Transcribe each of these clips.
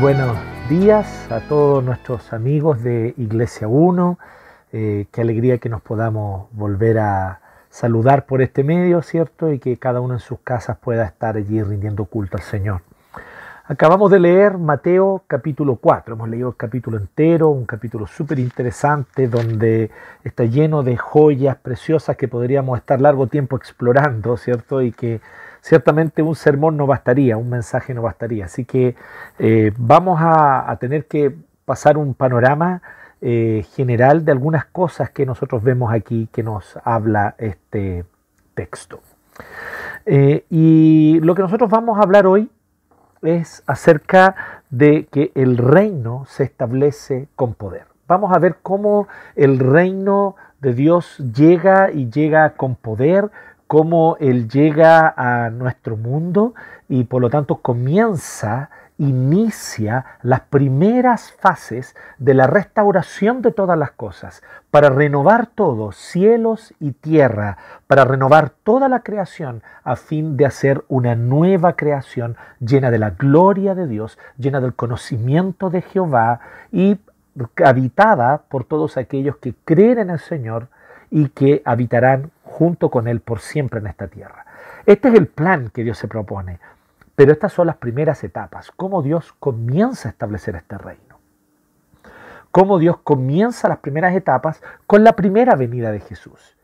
Buenos días a todos nuestros amigos de Iglesia 1. Eh, qué alegría que nos podamos volver a saludar por este medio, ¿cierto? Y que cada uno en sus casas pueda estar allí rindiendo culto al Señor. Acabamos de leer Mateo capítulo 4, hemos leído el capítulo entero, un capítulo súper interesante donde está lleno de joyas preciosas que podríamos estar largo tiempo explorando, ¿cierto? Y que ciertamente un sermón no bastaría, un mensaje no bastaría. Así que eh, vamos a, tener que pasar un panorama eh, general de algunas cosas que nosotros vemos aquí que nos habla este texto. Eh, y lo que nosotros vamos a hablar hoy es acerca de que el reino se establece con poder. Vamos a ver cómo el reino de Dios llega y llega con poder, cómo Él llega a nuestro mundo y por lo tanto comienza, inicia las primeras fases de la restauración de todas las cosas, para renovar todo, cielos y tierra, para renovar toda la creación a fin de hacer una nueva creación llena de la gloria de Dios, llena del conocimiento de Jehová y habitada por todos aquellos que creen en el Señor y que habitarán junto con Él por siempre en esta tierra. Este es el plan que Dios se propone, pero estas son las primeras etapas, cómo Dios comienza a establecer este reino. Cómo Dios comienza las primeras etapas con la primera venida de Jesús.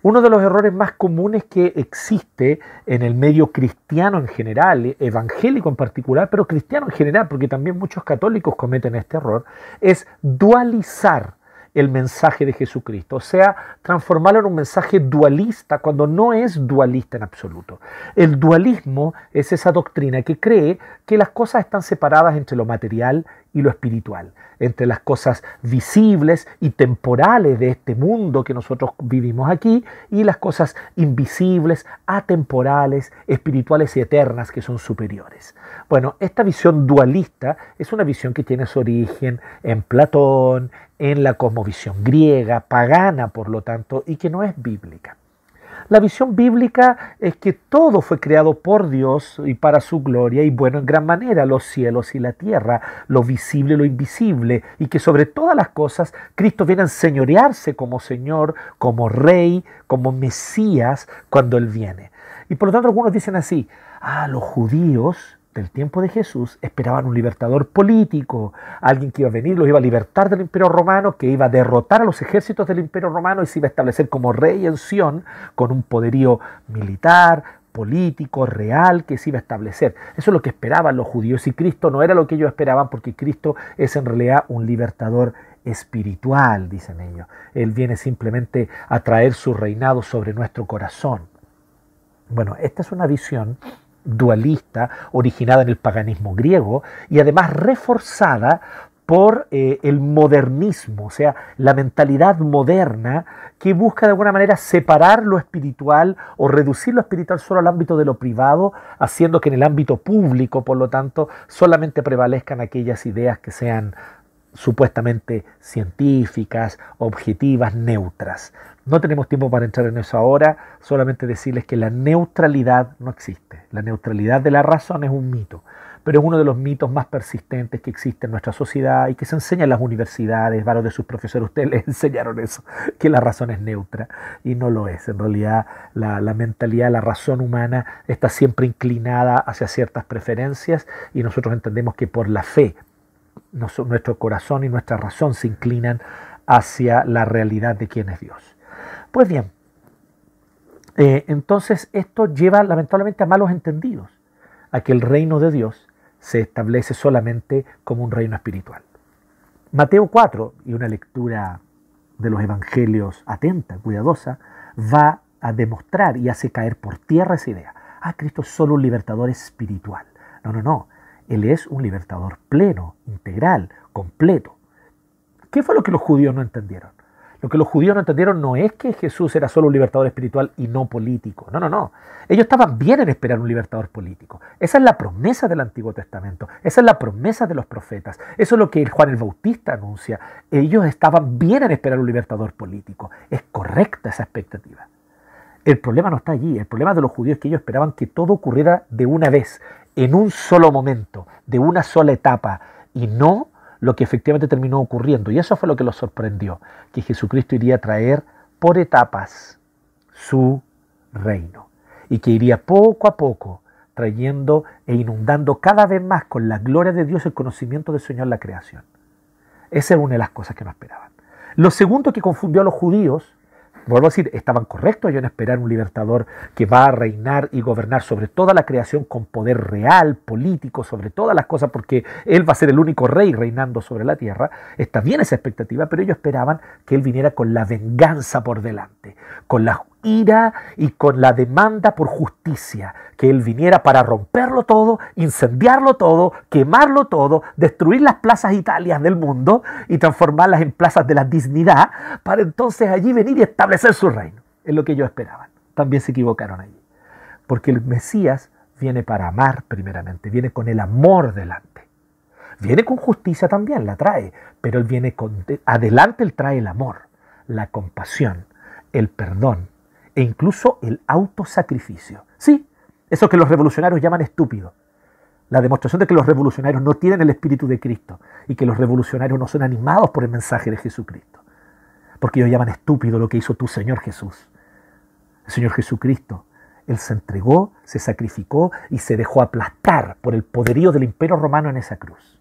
Uno de los errores más comunes que existe en el medio cristiano en general, evangélico en particular, pero cristiano en general, porque también muchos católicos cometen este error, es dualizar el mensaje de Jesucristo, o sea, transformarlo en un mensaje dualista cuando no es dualista en absoluto. El dualismo es esa doctrina que cree que las cosas están separadas entre lo material y lo espiritual, entre las cosas visibles y temporales de este mundo que nosotros vivimos aquí y las cosas invisibles, atemporales, espirituales y eternas que son superiores. Bueno, esta visión dualista es una visión que tiene su origen en Platón, en la cosmovisión griega, pagana por lo tanto, y que no es bíblica. La visión bíblica es que todo fue creado por Dios y para su gloria y bueno en gran manera, los cielos y la tierra, lo visible y lo invisible, y que sobre todas las cosas Cristo viene a enseñorearse como Señor, como Rey, como Mesías cuando Él viene. Y por lo tanto algunos dicen así, ah, los judíos del tiempo de Jesús esperaban un libertador político, alguien que iba a venir, los iba a libertar del imperio romano, que iba a derrotar a los ejércitos del imperio romano y se iba a establecer como rey en Sion con un poderío militar, político, real que se iba a establecer. Eso es lo que esperaban los judíos y Cristo no era lo que ellos esperaban porque Cristo es en realidad un libertador espiritual, dicen ellos. Él viene simplemente a traer su reinado sobre nuestro corazón. Bueno, esta es una visión dualista originada en el paganismo griego y además reforzada por eh, el modernismo, o sea, la mentalidad moderna que busca de alguna manera separar lo espiritual o reducir lo espiritual solo al ámbito de lo privado, haciendo que en el ámbito público, por lo tanto, solamente prevalezcan aquellas ideas que sean supuestamente científicas, objetivas, neutras. No tenemos tiempo para entrar en eso ahora, solamente decirles que la neutralidad no existe. La neutralidad de la razón es un mito, pero es uno de los mitos más persistentes que existe en nuestra sociedad y que se enseña en las universidades. Varios de sus profesores, ustedes les enseñaron eso, que la razón es neutra y no lo es. En realidad la, la mentalidad, la razón humana está siempre inclinada hacia ciertas preferencias y nosotros entendemos que por la fe, nuestro corazón y nuestra razón se inclinan hacia la realidad de quién es Dios. Pues bien, eh, entonces esto lleva lamentablemente a malos entendidos, a que el reino de Dios se establece solamente como un reino espiritual. Mateo 4, y una lectura de los evangelios atenta, cuidadosa, va a demostrar y hace caer por tierra esa idea. Ah, Cristo es solo un libertador espiritual. No, no, no. Él es un libertador pleno, integral, completo. ¿Qué fue lo que los judíos no entendieron? Lo que los judíos no entendieron no es que Jesús era solo un libertador espiritual y no político. No, no, no. Ellos estaban bien en esperar un libertador político. Esa es la promesa del Antiguo Testamento. Esa es la promesa de los profetas. Eso es lo que Juan el Bautista anuncia. Ellos estaban bien en esperar un libertador político. Es correcta esa expectativa. El problema no está allí. El problema de los judíos es que ellos esperaban que todo ocurriera de una vez, en un solo momento, de una sola etapa, y no lo que efectivamente terminó ocurriendo. Y eso fue lo que los sorprendió, que Jesucristo iría a traer por etapas su reino y que iría poco a poco trayendo e inundando cada vez más con la gloria de Dios el conocimiento del Señor la creación. Esa es una de las cosas que no esperaban. Lo segundo que confundió a los judíos a decir, estaban correctos ellos en esperar un libertador que va a reinar y gobernar sobre toda la creación con poder real, político, sobre todas las cosas, porque él va a ser el único rey reinando sobre la tierra. Está bien esa expectativa, pero ellos esperaban que él viniera con la venganza por delante, con la ira y con la demanda por justicia, que Él viniera para romperlo todo, incendiarlo todo, quemarlo todo, destruir las plazas italias del mundo y transformarlas en plazas de la dignidad, para entonces allí venir y establecer su reino. Es lo que ellos esperaban. También se equivocaron allí. Porque el Mesías viene para amar primeramente, viene con el amor delante. Viene con justicia también, la trae, pero Él viene con, adelante, Él trae el amor, la compasión, el perdón, e incluso el autosacrificio. Sí, eso que los revolucionarios llaman estúpido. La demostración de que los revolucionarios no tienen el espíritu de Cristo y que los revolucionarios no son animados por el mensaje de Jesucristo. Porque ellos llaman estúpido lo que hizo tu Señor Jesús. El Señor Jesucristo, Él se entregó, se sacrificó y se dejó aplastar por el poderío del imperio romano en esa cruz.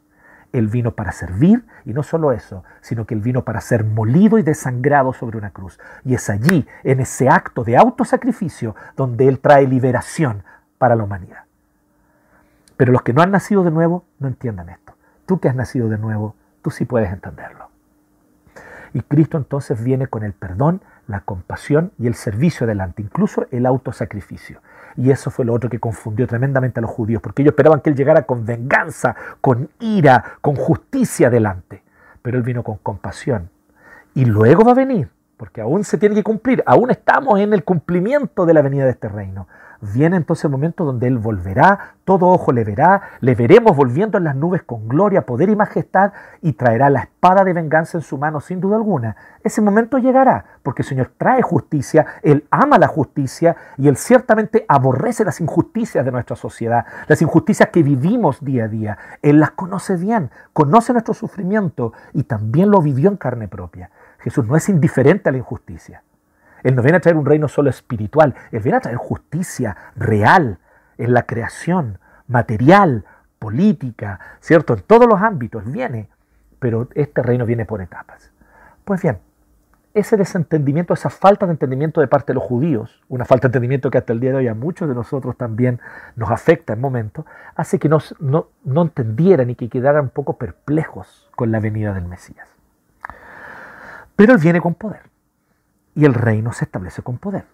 Él vino para servir y no solo eso, sino que Él vino para ser molido y desangrado sobre una cruz. Y es allí, en ese acto de autosacrificio, donde Él trae liberación para la humanidad. Pero los que no han nacido de nuevo no entiendan esto. Tú que has nacido de nuevo, tú sí puedes entenderlo. Y Cristo entonces viene con el perdón, la compasión y el servicio delante, incluso el autosacrificio. Y eso fue lo otro que confundió tremendamente a los judíos, porque ellos esperaban que Él llegara con venganza, con ira, con justicia delante. Pero Él vino con compasión. Y luego va a venir, porque aún se tiene que cumplir, aún estamos en el cumplimiento de la venida de este reino. Viene entonces el momento donde Él volverá, todo ojo le verá, le veremos volviendo en las nubes con gloria, poder y majestad y traerá la espada de venganza en su mano sin duda alguna. Ese momento llegará, porque el Señor trae justicia, Él ama la justicia y Él ciertamente aborrece las injusticias de nuestra sociedad, las injusticias que vivimos día a día. Él las conoce bien, conoce nuestro sufrimiento y también lo vivió en carne propia. Jesús no es indiferente a la injusticia. Él no viene a traer un reino solo espiritual, Él viene a traer justicia real en la creación, material, política, ¿cierto? En todos los ámbitos viene, pero este reino viene por etapas. Pues bien, ese desentendimiento, esa falta de entendimiento de parte de los judíos, una falta de entendimiento que hasta el día de hoy a muchos de nosotros también nos afecta en momentos, hace que no, no entendieran y que quedaran un poco perplejos con la venida del Mesías. Pero Él viene con poder y el reino se establece con poder.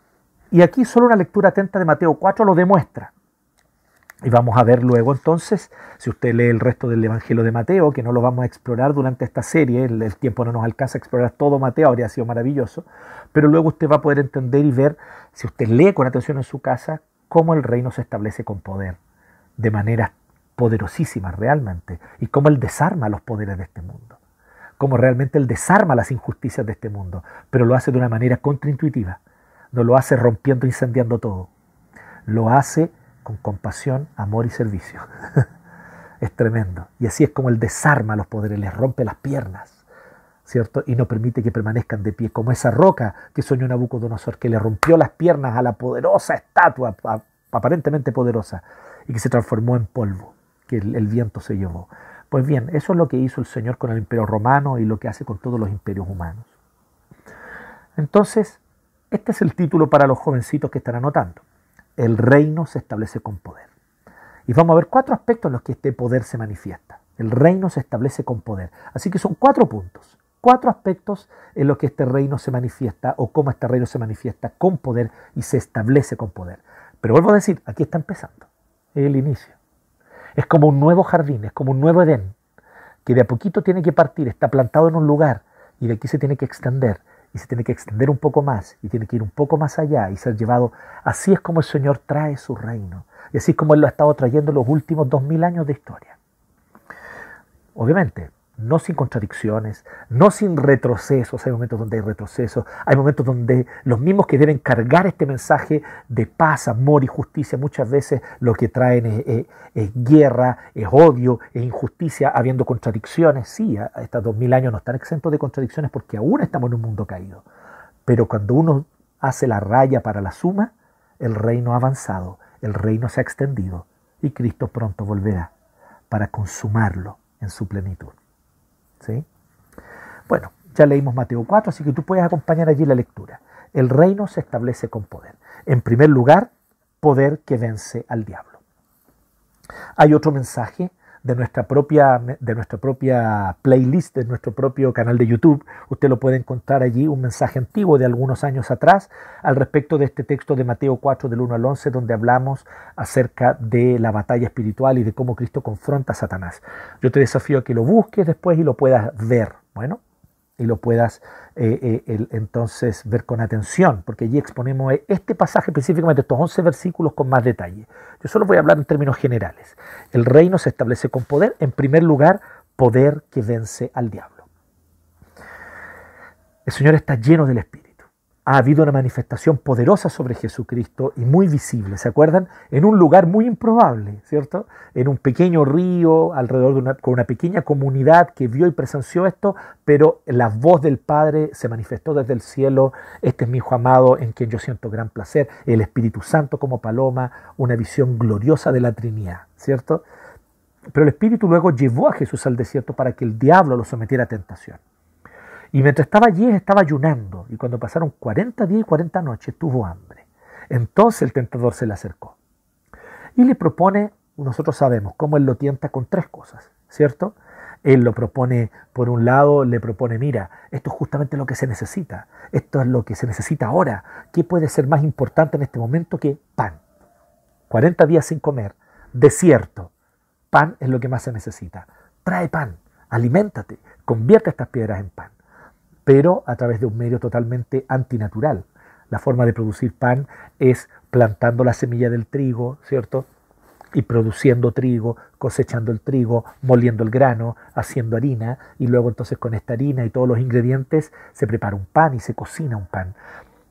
Y aquí solo una lectura atenta de Mateo 4 lo demuestra. Y vamos a ver luego entonces, si usted lee el resto del Evangelio de Mateo, que no lo vamos a explorar durante esta serie, el, tiempo no nos alcanza a explorar todo Mateo, habría sido maravilloso, pero luego usted va a poder entender y ver, si usted lee con atención en su casa, cómo el reino se establece con poder, de manera poderosísima realmente, y cómo él desarma los poderes de este mundo cómo realmente Él desarma las injusticias de este mundo, pero lo hace de una manera contraintuitiva. No lo hace rompiendo, incendiando todo. Lo hace con compasión, amor y servicio. es tremendo. Y así es como Él desarma los poderes, les rompe las piernas, ¿cierto? Y no permite que permanezcan de pie, como esa roca que soñó Nabucodonosor, que le rompió las piernas a la poderosa estatua, aparentemente poderosa, y que se transformó en polvo, que el viento se llevó. Pues bien, eso es lo que hizo el Señor con el imperio romano y lo que hace con todos los imperios humanos. Entonces, este es el título para los jovencitos que están anotando. El reino se establece con poder. Y vamos a ver cuatro aspectos en los que este poder se manifiesta. El reino se establece con poder. Así que son cuatro puntos, cuatro aspectos en los que este reino se manifiesta o cómo este reino se manifiesta con poder y se establece con poder. Pero vuelvo a decir, aquí está empezando, el inicio. Es como un nuevo jardín, es como un nuevo Edén, que de a poquito tiene que partir, está plantado en un lugar y de aquí se tiene que extender y se tiene que extender un poco más y tiene que ir un poco más allá y ser llevado. Así es como el Señor trae su reino y así es como Él lo ha estado trayendo los últimos dos mil años de historia. Obviamente, no sin contradicciones, no sin retrocesos. Hay momentos donde hay retrocesos, hay momentos donde los mismos que deben cargar este mensaje de paz, amor y justicia, muchas veces lo que traen es, guerra, es odio, es injusticia, habiendo contradicciones. Sí, estos dos mil años no están exentos de contradicciones porque aún estamos en un mundo caído. Pero cuando uno hace la raya para la suma, el reino ha avanzado, el reino se ha extendido y Cristo pronto volverá para consumarlo en su plenitud. ¿Sí? Bueno, ya leímos Mateo 4, así que tú puedes acompañar allí la lectura. El reino se establece con poder. En primer lugar, poder que vence al diablo. Hay otro mensaje de nuestra propia, de nuestra propia playlist, de nuestro propio canal de YouTube. Usted lo puede encontrar allí, un mensaje antiguo de algunos años atrás al respecto de este texto de Mateo 4 del 1 al 11, donde hablamos acerca de la batalla espiritual y de cómo Cristo confronta a Satanás. Yo te desafío a que lo busques después y lo puedas ver. Bueno, y lo puedas eh, eh, entonces ver con atención, porque allí exponemos este pasaje específicamente, estos 11 versículos con más detalle. Yo solo voy a hablar en términos generales. El reino se establece con poder, en primer lugar, poder que vence al diablo. El Señor está lleno del Espíritu ha habido una manifestación poderosa sobre Jesucristo y muy visible, ¿se acuerdan? En un lugar muy improbable, ¿cierto? En un pequeño río, alrededor de una, con una pequeña comunidad que vio y presenció esto, pero la voz del Padre se manifestó desde el cielo, este es mi Hijo amado en quien yo siento gran placer, el Espíritu Santo como paloma, una visión gloriosa de la Trinidad, ¿cierto? Pero el Espíritu luego llevó a Jesús al desierto para que el diablo lo sometiera a tentación. Y mientras estaba allí, estaba ayunando. Y cuando pasaron 40 días y 40 noches, tuvo hambre. Entonces el tentador se le acercó. Y le propone, nosotros sabemos cómo él lo tienta con tres cosas, ¿cierto? Él lo propone, por un lado, le propone, mira, esto es justamente lo que se necesita. Esto es lo que se necesita ahora. ¿Qué puede ser más importante en este momento que pan? 40 días sin comer, desierto. Pan es lo que más se necesita. Trae pan, aliméntate, convierte estas piedras en pan pero a través de un medio totalmente antinatural. La forma de producir pan es plantando la semilla del trigo, ¿cierto? Y produciendo trigo, cosechando el trigo, moliendo el grano, haciendo harina, y luego entonces con esta harina y todos los ingredientes se prepara un pan y se cocina un pan,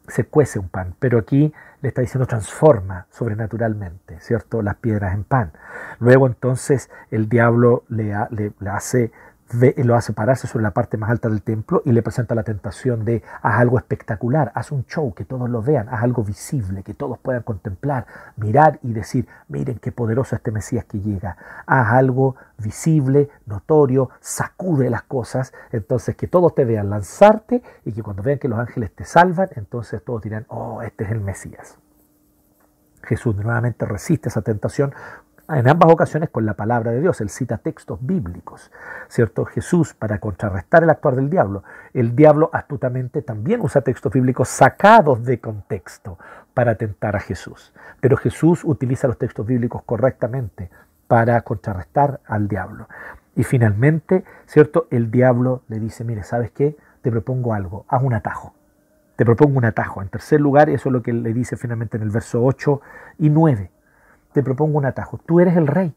se cuece un pan. Pero aquí le está diciendo transforma sobrenaturalmente, ¿cierto? Las piedras en pan. Luego entonces el diablo le, le hace lo hace pararse sobre la parte más alta del templo y le presenta la tentación de haz algo espectacular, haz un show, que todos lo vean, haz algo visible, que todos puedan contemplar, mirar y decir, miren qué poderoso este Mesías que llega, haz algo visible, notorio, sacude las cosas, entonces que todos te vean lanzarte y que cuando vean que los ángeles te salvan, entonces todos dirán, oh, este es el Mesías. Jesús nuevamente resiste esa tentación en ambas ocasiones con la palabra de Dios. Él cita textos bíblicos, ¿cierto? Jesús, para contrarrestar el actuar del diablo. El diablo astutamente también usa textos bíblicos sacados de contexto para tentar a Jesús. Pero Jesús utiliza los textos bíblicos correctamente para contrarrestar al diablo. Y finalmente, ¿cierto? El diablo le dice, mire, ¿sabes qué? Te propongo algo, haz un atajo. Te propongo un atajo. En tercer lugar, eso es lo que le dice finalmente en el verso 8 y 9 te propongo un atajo. Tú eres el rey,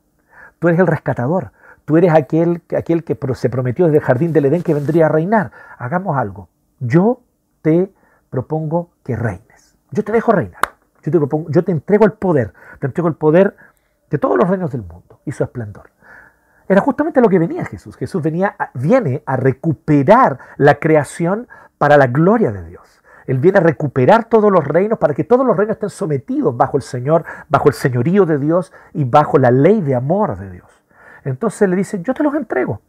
tú eres el rescatador, tú eres aquel, aquel que se prometió desde el jardín del Edén que vendría a reinar. Hagamos algo. Yo te propongo que reines. Yo te dejo reinar. Yo te, propongo, yo te entrego el poder. Te entrego el poder de todos los reinos del mundo y su esplendor. Era justamente lo que venía Jesús. Jesús venía, viene a recuperar la creación para la gloria de Dios. Él viene a recuperar todos los reinos para que todos los reinos estén sometidos bajo el Señor, bajo el señorío de Dios y bajo la ley de amor de Dios. Entonces le dice, yo te los entrego.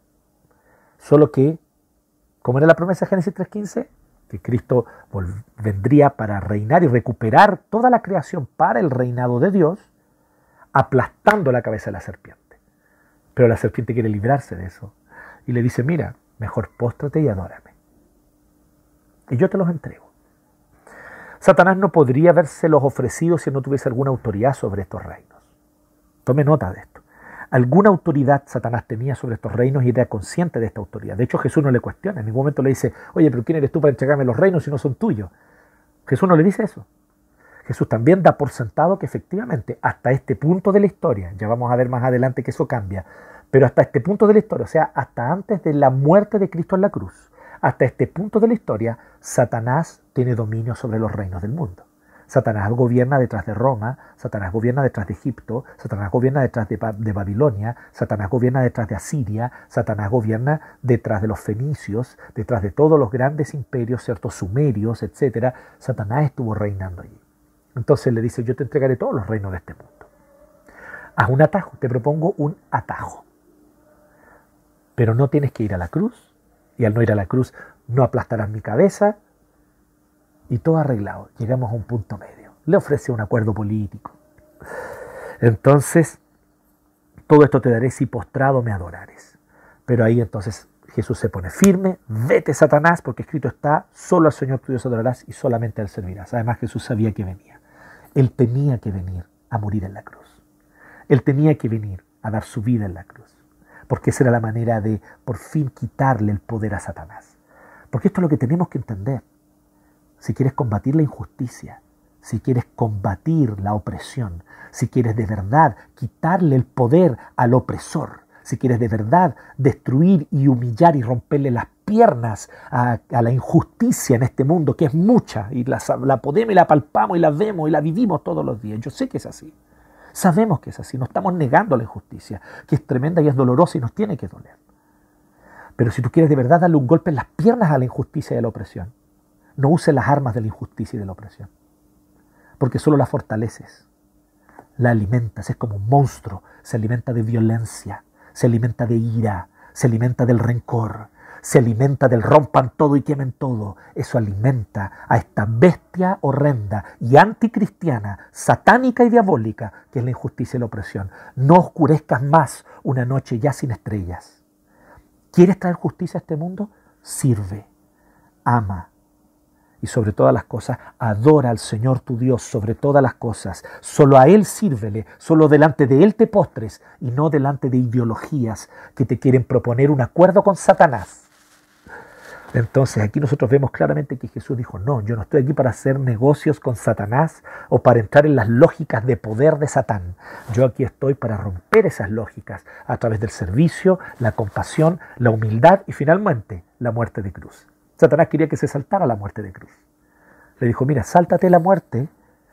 Solo que, como era la promesa de Génesis 3.15, que Cristo vendría para reinar y recuperar toda la creación para el reinado de Dios, aplastando la cabeza de la serpiente. Pero la serpiente quiere librarse de eso. Y le dice, mira, mejor póstrate y adórame. Y yo te los entrego. Satanás no podría habérselos ofrecido si no tuviese alguna autoridad sobre estos reinos. Tome nota de esto. Alguna autoridad Satanás tenía sobre estos reinos y era consciente de esta autoridad. De hecho, Jesús no le cuestiona. En ningún momento le dice, oye, pero ¿quién eres tú para entregarme los reinos si no son tuyos? Jesús no le dice eso. Jesús también da por sentado que efectivamente hasta este punto de la historia, ya vamos a ver más adelante que eso cambia, Pero hasta este punto de la historia, o sea, hasta antes de la muerte de Cristo en la cruz, hasta este punto de la historia, Satanás tiene dominio sobre los reinos del mundo. Satanás gobierna detrás de Roma, Satanás gobierna detrás de Egipto, Satanás gobierna detrás de, Babilonia, Satanás gobierna detrás de Asiria, Satanás gobierna detrás de los fenicios, detrás de todos los grandes imperios, ciertos sumerios, etc. Satanás estuvo reinando allí. Entonces le dice, yo te entregaré todos los reinos de este mundo. Haz un atajo, te propongo un atajo. Pero no tienes que ir a la cruz, y al no ir a la cruz no aplastarás mi cabeza, y todo arreglado. Llegamos a un punto medio. Le ofrece un acuerdo político. Entonces, todo esto te daré si postrado me adorares. Pero ahí entonces Jesús se pone firme, vete Satanás, porque escrito está, solo al Señor tu Dios adorarás y solamente a Él servirás. Además Jesús sabía que venía. Él tenía que venir a morir en la cruz. Él tenía que venir a dar su vida en la cruz. Porque esa era la manera de por fin quitarle el poder a Satanás. Porque esto es lo que tenemos que entender si quieres combatir la injusticia, si quieres combatir la opresión, si quieres de verdad quitarle el poder al opresor, si quieres de verdad destruir y humillar y romperle las piernas a, la injusticia en este mundo, que es mucha, y la, podemos y la palpamos y la vemos y la vivimos todos los días. Yo sé que es así. Sabemos que es así, no estamos negando la injusticia, que es tremenda y es dolorosa y nos tiene que doler. Pero si tú quieres de verdad darle un golpe en las piernas a la injusticia y a la opresión, no uses las armas de la injusticia y de la opresión, porque solo la fortaleces, la alimentas, es como un monstruo, se alimenta de violencia, se alimenta de ira, se alimenta del rencor, se alimenta del rompan todo y quemen todo. Eso alimenta a esta bestia horrenda y anticristiana, satánica y diabólica, que es la injusticia y la opresión. No oscurezcas más una noche ya sin estrellas. ¿Quieres traer justicia a este mundo? Sirve, ama, y sobre todas las cosas, adora al Señor tu Dios sobre todas las cosas. Solo a Él sírvele, solo delante de Él te postres y no delante de ideologías que te quieren proponer un acuerdo con Satanás. Entonces aquí nosotros vemos claramente que Jesús dijo, no, yo no estoy aquí para hacer negocios con Satanás o para entrar en las lógicas de poder de Satán. Yo aquí estoy para romper esas lógicas a través del servicio, la compasión, la humildad y finalmente la muerte de cruz. Satanás quería que se saltara la muerte de cruz. Le dijo, mira, sáltate la muerte,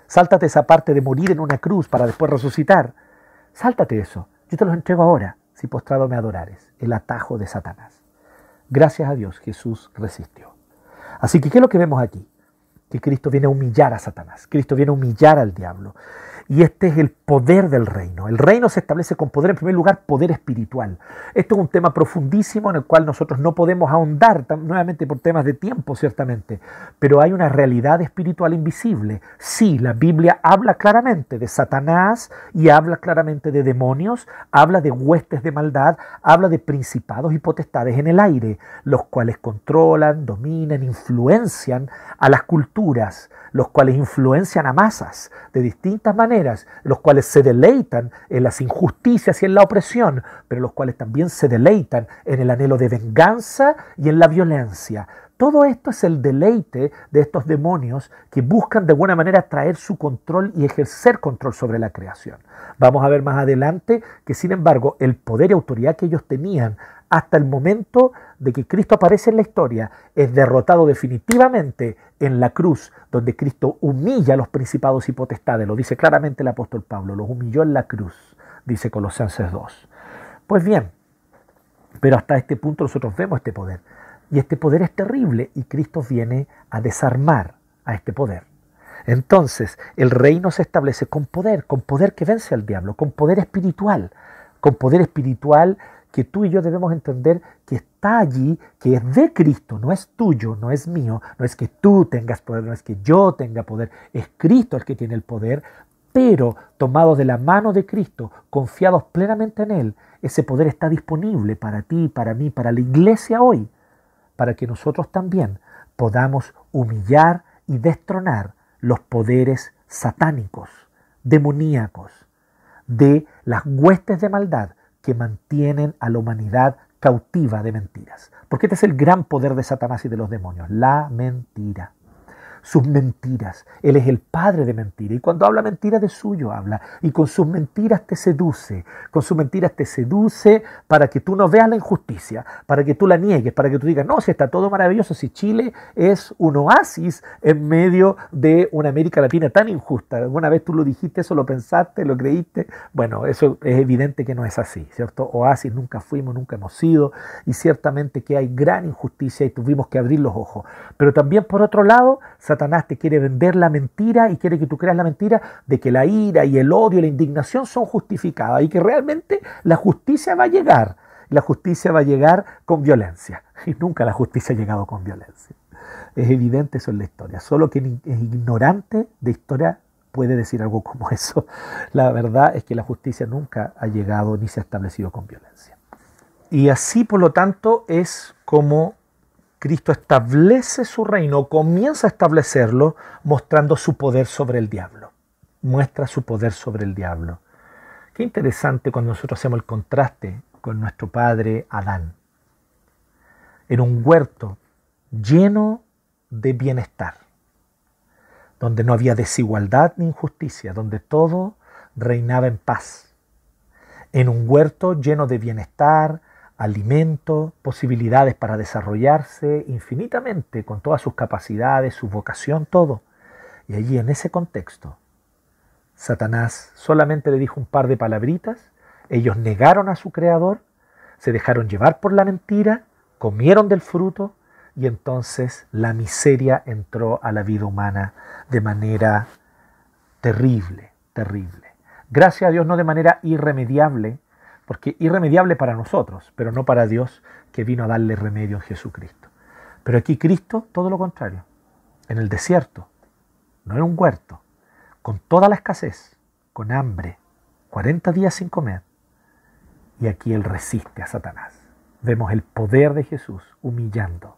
sáltate esa parte de morir en una cruz para después resucitar. Sáltate eso. Yo te los entrego ahora, si postrado me adorares. El atajo de Satanás. Gracias a Dios Jesús resistió. Así que, ¿qué es lo que vemos aquí? Que Cristo viene a humillar a Satanás. Cristo viene a humillar al diablo. Y este es el poder del reino. El reino se establece con poder, en primer lugar, poder espiritual. Esto es un tema profundísimo en el cual nosotros no podemos ahondar, nuevamente por temas de tiempo, ciertamente, pero hay una realidad espiritual invisible. Sí, la Biblia habla claramente de Satanás y habla claramente de demonios, habla de huestes de maldad, habla de principados y potestades en el aire, los cuales controlan, dominan, influencian a las culturas, los cuales influencian a masas de distintas maneras, los cuales se deleitan en las injusticias y en la opresión, pero los cuales también se deleitan en el anhelo de venganza y en la violencia. Todo esto es el deleite de estos demonios que buscan de buena manera traer su control y ejercer control sobre la creación. Vamos a ver más adelante que, sin embargo, el poder y autoridad que ellos tenían hasta el momento de que Cristo aparece en la historia, es derrotado definitivamente en la cruz, donde Cristo humilla a los principados y potestades. Lo dice claramente el apóstol Pablo, los humilló en la cruz, dice Colosenses 2. Pues bien, pero hasta este punto nosotros vemos este poder. Y este poder es terrible y Cristo viene a desarmar a este poder. Entonces, el reino se establece con poder, con poder que vence al diablo, con poder espiritual, con poder espiritual que tú y yo debemos entender que está allí, que es de Cristo, no es tuyo, no es mío, no es que tú tengas poder, no es que yo tenga poder, es Cristo el que tiene el poder, pero tomados de la mano de Cristo, confiados plenamente en Él, ese poder está disponible para ti, para mí, para la iglesia hoy, para que nosotros también podamos humillar y destronar los poderes satánicos, demoníacos, de las huestes de maldad que mantienen a la humanidad cautiva de mentiras. Porque este es el gran poder de Satanás y de los demonios, la mentira. Sus mentiras. Él es el padre de mentira. Y cuando habla mentira de suyo habla. Y con sus mentiras te seduce. Con sus mentiras te seduce para que tú no veas la injusticia, para que tú la niegues, para que tú digas, no, si está todo maravilloso, si Chile es un oasis en medio de una América Latina tan injusta. ¿Alguna vez tú lo dijiste, eso lo pensaste, lo creíste? Bueno, eso es evidente que no es así, ¿cierto? Oasis nunca fuimos, nunca hemos sido. Y ciertamente que hay gran injusticia y tuvimos que abrir los ojos. Pero también por otro lado, Satanás te quiere vender la mentira y quiere que tú creas la mentira de que la ira y el odio y la indignación son justificadas y que realmente la justicia va a llegar. La justicia va a llegar con violencia. Y nunca la justicia ha llegado con violencia. Es evidente eso en la historia. Solo quien es ignorante de historia puede decir algo como eso. La verdad es que la justicia nunca ha llegado ni se ha establecido con violencia. Y así, por lo tanto, es como Cristo establece su reino, comienza a establecerlo mostrando su poder sobre el diablo. Muestra su poder sobre el diablo. Qué interesante cuando nosotros hacemos el contraste con nuestro padre Adán. En un huerto lleno de bienestar, donde no había desigualdad ni injusticia, donde todo reinaba en paz. En un huerto lleno de bienestar, alimento, posibilidades para desarrollarse infinitamente con todas sus capacidades, su vocación, todo. Y allí en ese contexto, Satanás solamente le dijo un par de palabritas, ellos negaron a su creador, se dejaron llevar por la mentira, comieron del fruto y entonces la miseria entró a la vida humana de manera terrible, terrible. Gracias a Dios no de manera irremediable, porque irremediable para nosotros, pero no para Dios que vino a darle remedio en Jesucristo. Pero aquí Cristo, todo lo contrario, en el desierto, no en un huerto, con toda la escasez, con hambre, 40 días sin comer, y aquí Él resiste a Satanás. Vemos el poder de Jesús humillando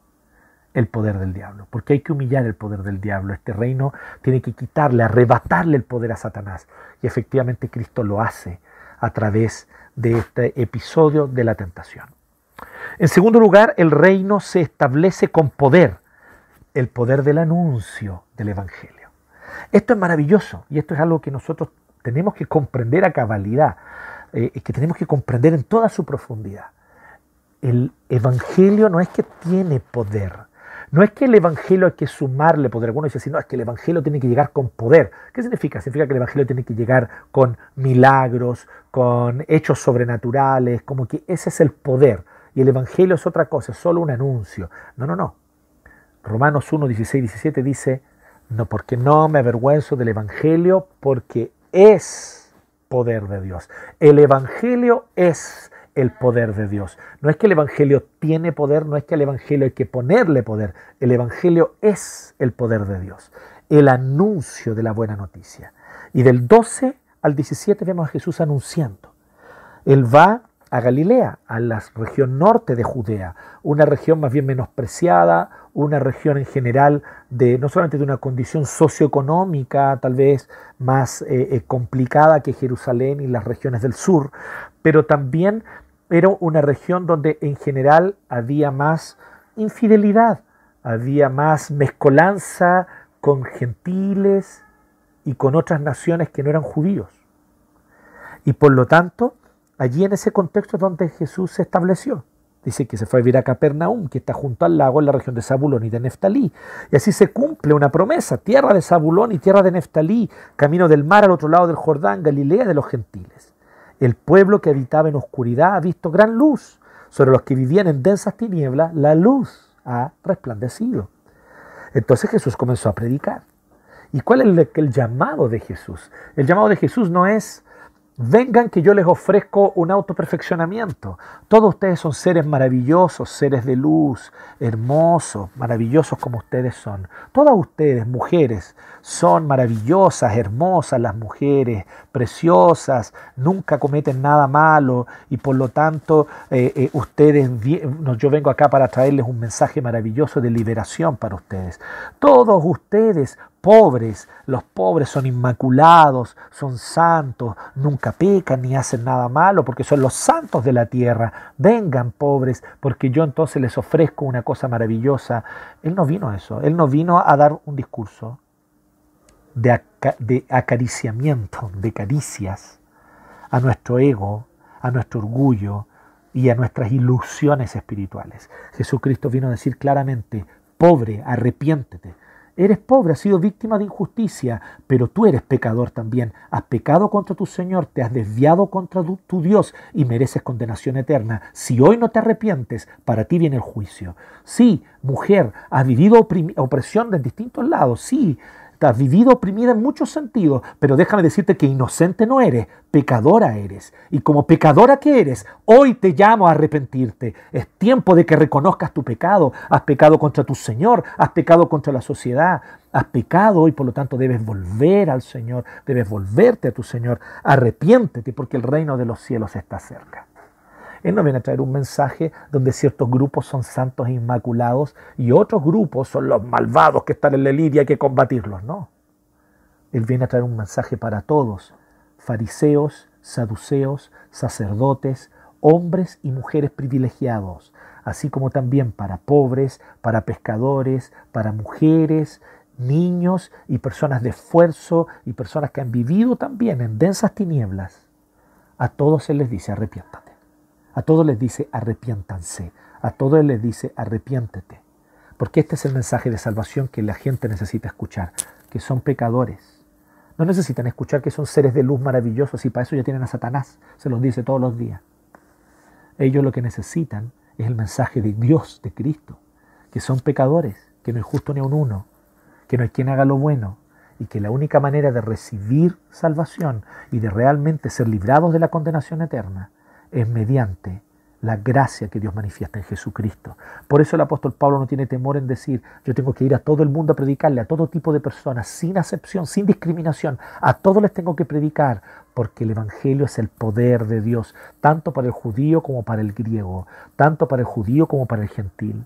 el poder del diablo, porque hay que humillar el poder del diablo. Este reino tiene que quitarle, arrebatarle el poder a Satanás. Y efectivamente Cristo lo hace a través de este episodio de la tentación. En segundo lugar, el reino se establece con poder, el poder del anuncio del Evangelio. Esto es maravilloso y esto es algo que nosotros tenemos que comprender a cabalidad, eh, que tenemos que comprender en toda su profundidad. El Evangelio no es que tiene poder, no es que el Evangelio hay que sumarle poder. Algunos dicen, no, es que el Evangelio tiene que llegar con poder. ¿Qué significa? Significa que el Evangelio tiene que llegar con milagros, con hechos sobrenaturales, como que ese es el poder. Y el Evangelio es otra cosa, es solo un anuncio. No, no, no. Romanos 1, 16, 17 dice, no, porque no me avergüenzo del Evangelio, porque es poder de Dios. El Evangelio es el poder de Dios. No es que el Evangelio tiene poder, no es que al Evangelio hay que ponerle poder. El Evangelio es el poder de Dios, el anuncio de la buena noticia. Y del 12 al 17 vemos a Jesús anunciando. Él va a Galilea, a la región norte de Judea, una región más bien menospreciada, una región en general de no solamente de una condición socioeconómica tal vez más eh, eh, complicada que Jerusalén y las regiones del sur, pero también era una región donde en general había más infidelidad, había más mezcolanza con gentiles y con otras naciones que no eran judíos. Y por lo tanto, allí en ese contexto es donde Jesús se estableció. Dice que se fue a vivir a Capernaum, que está junto al lago en la región de Zabulón y de Neftalí. Y así se cumple una promesa, tierra de Zabulón y tierra de Neftalí, camino del mar al otro lado del Jordán, Galilea de los gentiles. El pueblo que habitaba en oscuridad ha visto gran luz. Sobre los que vivían en densas tinieblas, la luz ha resplandecido. Entonces Jesús comenzó a predicar. ¿Y cuál es el, llamado de Jesús? El llamado de Jesús no es Vengan que yo les ofrezco un autoperfeccionamiento. Todos ustedes son seres maravillosos, seres de luz, hermosos, maravillosos como ustedes son. Todas ustedes, mujeres, son maravillosas, hermosas las mujeres, preciosas, nunca cometen nada malo y por lo tanto eh, eh, ustedes, yo vengo acá para traerles un mensaje maravilloso de liberación para ustedes. Todos ustedes pobres, los pobres son inmaculados, son santos, nunca pecan ni hacen nada malo porque son los santos de la tierra. Vengan pobres porque yo entonces les ofrezco una cosa maravillosa. Él no vino a eso, él no vino a dar un discurso de, acariciamiento, de caricias a nuestro ego, a nuestro orgullo y a nuestras ilusiones espirituales. Jesucristo vino a decir claramente, pobre, arrepiéntete. Eres pobre, has sido víctima de injusticia, pero tú eres pecador también. Has pecado contra tu Señor, te has desviado contra tu, Dios y mereces condenación eterna. Si hoy no te arrepientes, para ti viene el juicio. Sí, mujer, has vivido opresión de distintos lados. Sí, has vivido oprimida en muchos sentidos, pero déjame decirte que inocente no eres, pecadora eres. Y como pecadora que eres, hoy te llamo a arrepentirte. Es tiempo de que reconozcas tu pecado. Has pecado contra tu Señor, has pecado contra la sociedad, has pecado y por lo tanto debes volver al Señor, debes volverte a tu Señor. Arrepiéntete porque el reino de los cielos está cerca. Él no viene a traer un mensaje donde ciertos grupos son santos e inmaculados y otros grupos son los malvados que están en la lidia y hay que combatirlos. No. Él viene a traer un mensaje para todos, fariseos, saduceos, sacerdotes, hombres y mujeres privilegiados, así como también para pobres, para pescadores, para mujeres, niños y personas de esfuerzo y personas que han vivido también en densas tinieblas. A todos se les dice arrepiéntate. A todos les dice arrepiéntanse. A todos les dice arrepiéntete. Porque este es el mensaje de salvación que la gente necesita escuchar, que son pecadores. No necesitan escuchar que son seres de luz maravillosos y para eso ya tienen a Satanás. Se los dice todos los días. Ellos lo que necesitan es el mensaje de Dios, de Cristo, que son pecadores, que no hay justo ni un uno, que no hay quien haga lo bueno y que la única manera de recibir salvación y de realmente ser librados de la condenación eterna es mediante la gracia que Dios manifiesta en Jesucristo. Por eso el apóstol Pablo no tiene temor en decir, yo tengo que ir a todo el mundo a predicarle, a todo tipo de personas, sin acepción, sin discriminación, a todos les tengo que predicar, porque el Evangelio es el poder de Dios, tanto para el judío como para el griego, tanto para el judío como para el gentil.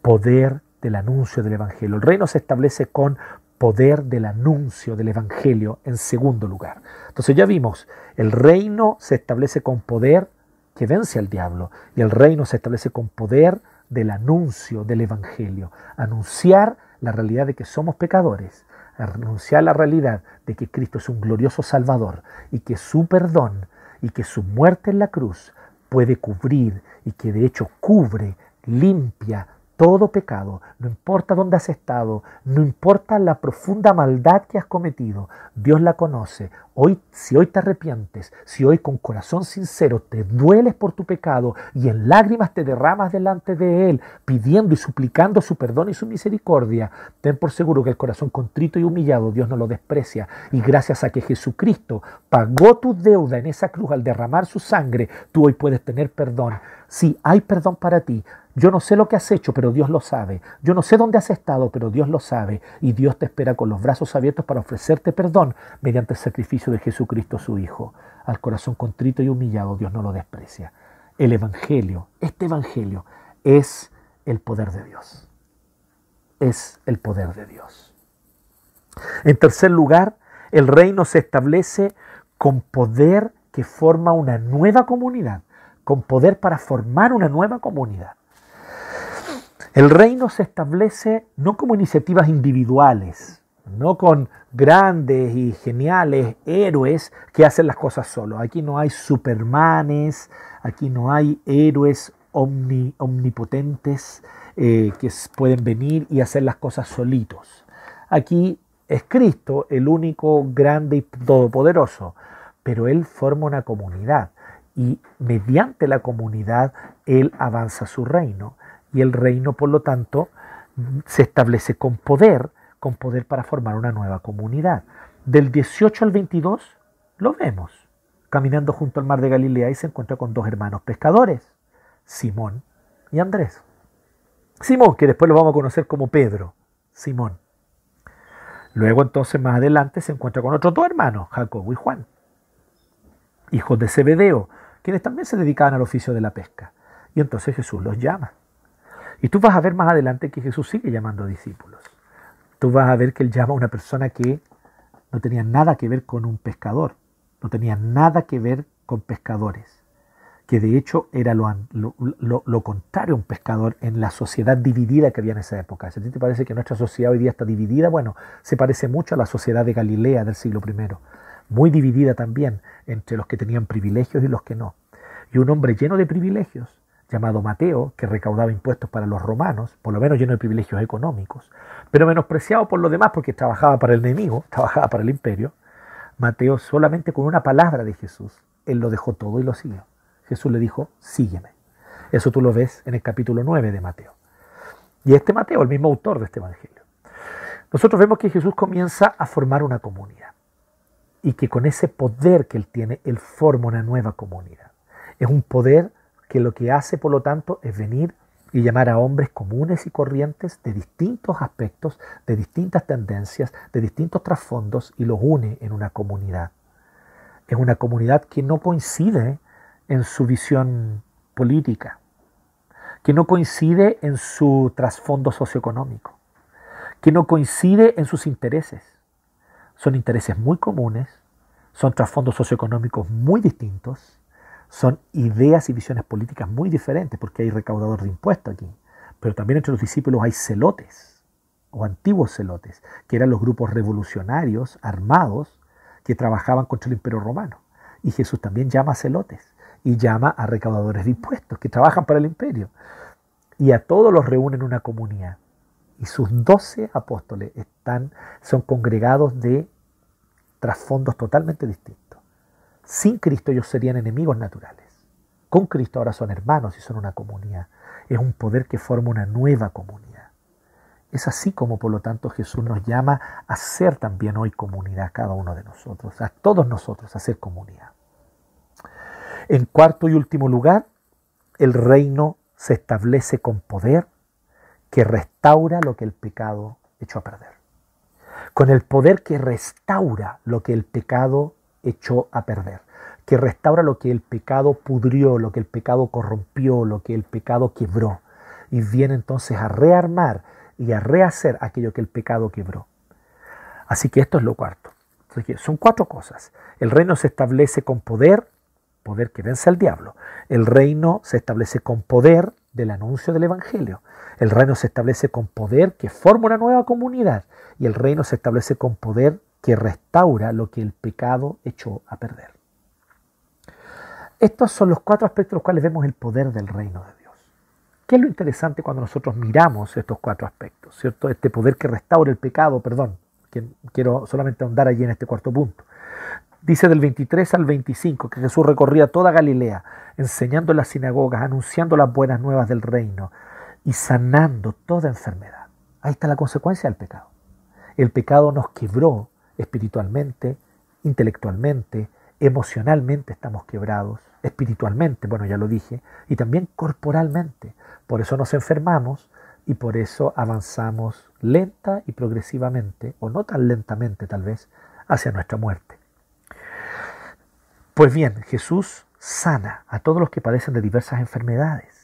Poder del anuncio del Evangelio. El reino se establece con poder del anuncio del Evangelio en segundo lugar. Entonces ya vimos, el reino se establece con poder que vence al diablo y el reino se establece con poder del anuncio del Evangelio. Anunciar la realidad de que somos pecadores, anunciar la realidad de que Cristo es un glorioso Salvador y que su perdón y que su muerte en la cruz puede cubrir y que de hecho cubre, limpia, todo pecado, no importa dónde has estado, no importa la profunda maldad que has cometido, Dios la conoce. Hoy, si hoy te arrepientes, si hoy con corazón sincero te dueles por tu pecado y en lágrimas te derramas delante de Él, pidiendo y suplicando su perdón y su misericordia, ten por seguro que el corazón contrito y humillado Dios no lo desprecia. Y gracias a que Jesucristo pagó tu deuda en esa cruz al derramar su sangre, tú hoy puedes tener perdón. Si hay perdón para ti, yo no sé lo que has hecho, pero Dios lo sabe. Yo no sé dónde has estado, pero Dios lo sabe. Y Dios te espera con los brazos abiertos para ofrecerte perdón mediante el sacrificio de Jesucristo su Hijo. Al corazón contrito y humillado Dios no lo desprecia. El Evangelio, este Evangelio, es el poder de Dios. Es el poder de Dios. En tercer lugar, el reino se establece con poder que forma una nueva comunidad, con poder para formar una nueva comunidad. El reino se establece no como iniciativas individuales, no con grandes y geniales héroes que hacen las cosas solos. Aquí no hay supermanes, aquí no hay héroes omnipotentes eh, que pueden venir y hacer las cosas solitos. Aquí es Cristo el único grande y todopoderoso, pero Él forma una comunidad y mediante la comunidad Él avanza su reino y el reino, por lo tanto, se establece con poder, con poder para formar una nueva comunidad. Del 18 al 22 lo vemos. Caminando junto al mar de Galilea y se encuentra con dos hermanos pescadores, Simón y Andrés. Simón, que después lo vamos a conocer como Pedro, Simón. Luego entonces más adelante se encuentra con otros dos hermanos, Jacobo y Juan, hijos de Zebedeo, quienes también se dedicaban al oficio de la pesca. Y entonces Jesús los llama. Y tú vas a ver más adelante que Jesús sigue llamando discípulos. tú vas a ver que él llama a una persona que no tenía nada que ver con un pescador, no tenía nada que ver con pescadores, que de hecho era lo, contrario a un pescador en la sociedad dividida que había en esa época. Si a ti te parece que nuestra sociedad hoy día está dividida, bueno, se parece mucho a la sociedad de Galilea del siglo I, muy dividida también entre los que tenían privilegios y los que no. Y un hombre lleno de privilegios, llamado Mateo, que recaudaba impuestos para los romanos, por lo menos lleno de privilegios económicos, pero menospreciado por los demás porque trabajaba para el enemigo, trabajaba para el imperio, Mateo solamente con una palabra de Jesús, él lo dejó todo y lo siguió. Jesús le dijo, sígueme. Eso tú lo ves en el capítulo 9 de Mateo. Y este Mateo, el mismo autor de este Evangelio. Nosotros vemos que Jesús comienza a formar una comunidad y que con ese poder que él tiene, él forma una nueva comunidad. Es un poder que lo que hace, por lo tanto, es venir y llamar a hombres comunes y corrientes de distintos aspectos, de distintas tendencias, de distintos trasfondos y los une en una comunidad. Es una comunidad que no coincide en su visión política, que no coincide en su trasfondo socioeconómico, que no coincide en sus intereses. Son intereses muy comunes, son trasfondos socioeconómicos muy distintos, son ideas y visiones políticas muy diferentes, porque hay recaudador de impuestos aquí. Pero también entre los discípulos hay celotes, o antiguos celotes, que eran los grupos revolucionarios armados que trabajaban contra el imperio romano. Y Jesús también llama a celotes y llama a recaudadores de impuestos que trabajan para el imperio. Y a todos los reúne en una comunidad. Y sus doce apóstoles están, son congregados de trasfondos totalmente distintos. Sin Cristo ellos serían enemigos naturales. Con Cristo ahora son hermanos y son una comunidad. Es un poder que forma una nueva comunidad. Es así como por lo tanto Jesús nos llama a ser también hoy comunidad, cada uno de nosotros, a todos nosotros, a ser comunidad. En cuarto y último lugar, el reino se establece con poder que restaura lo que el pecado echó a perder. Con el poder que restaura lo que el pecado echó a perder, que restaura lo que el pecado pudrió, lo que el pecado corrompió, lo que el pecado quebró, y viene entonces a rearmar y a rehacer aquello que el pecado quebró. Así que esto es lo cuarto. son cuatro cosas. El reino se establece con poder, poder que vence al diablo. El reino se establece con poder del anuncio del Evangelio. El reino se establece con poder que forma una nueva comunidad. Y el reino se establece con poder que restaura lo que el pecado echó a perder. Estos son los cuatro aspectos en los cuales vemos el poder del reino de Dios. ¿Qué es lo interesante cuando nosotros miramos estos cuatro aspectos? ¿Cierto? Este poder que restaura el pecado, perdón, que quiero solamente ahondar allí en este cuarto punto. Dice del 23 al 25 que Jesús recorría toda Galilea, enseñando en las sinagogas, anunciando las buenas nuevas del reino y sanando toda enfermedad. Ahí está la consecuencia del pecado. El pecado nos quebró espiritualmente, intelectualmente, emocionalmente estamos quebrados, espiritualmente, bueno, ya lo dije, y también corporalmente. Por eso nos enfermamos y por eso avanzamos lenta y progresivamente, o no tan lentamente tal vez, hacia nuestra muerte. Pues bien, Jesús sana a todos los que padecen de diversas enfermedades.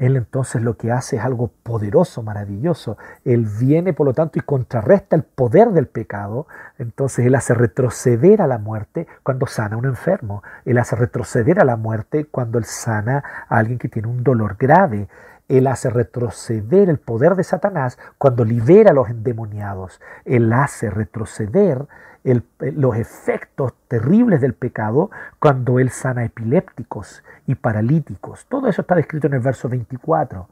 Él entonces lo que hace es algo poderoso, maravilloso. Él viene, por lo tanto, y contrarresta el poder del pecado. Entonces Él hace retroceder a la muerte cuando sana a un enfermo. Él hace retroceder a la muerte cuando Él sana a alguien que tiene un dolor grave. Él hace retroceder el poder de Satanás cuando libera a los endemoniados. Él hace retroceder los efectos terribles del pecado cuando Él sana epilépticos y paralíticos. Todo eso está descrito en el verso 24.